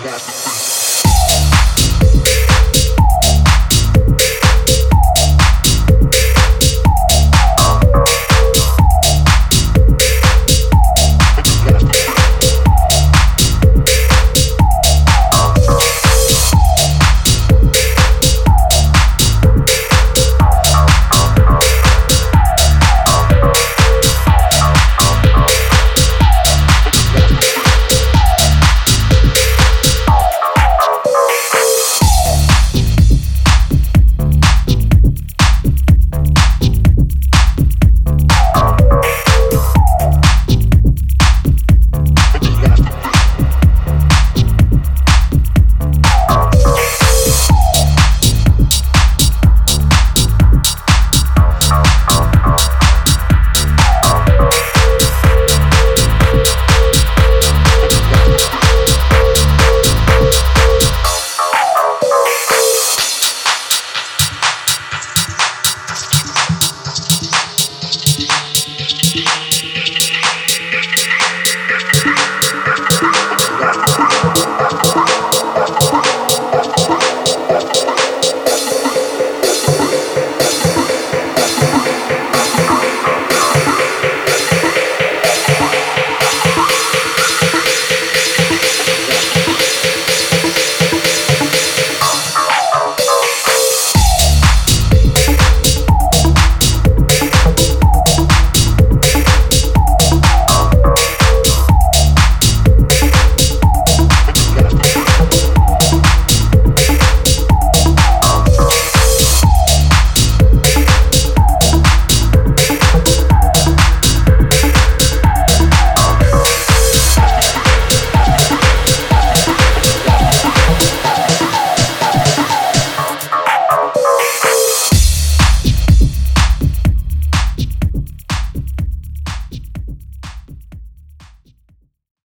That's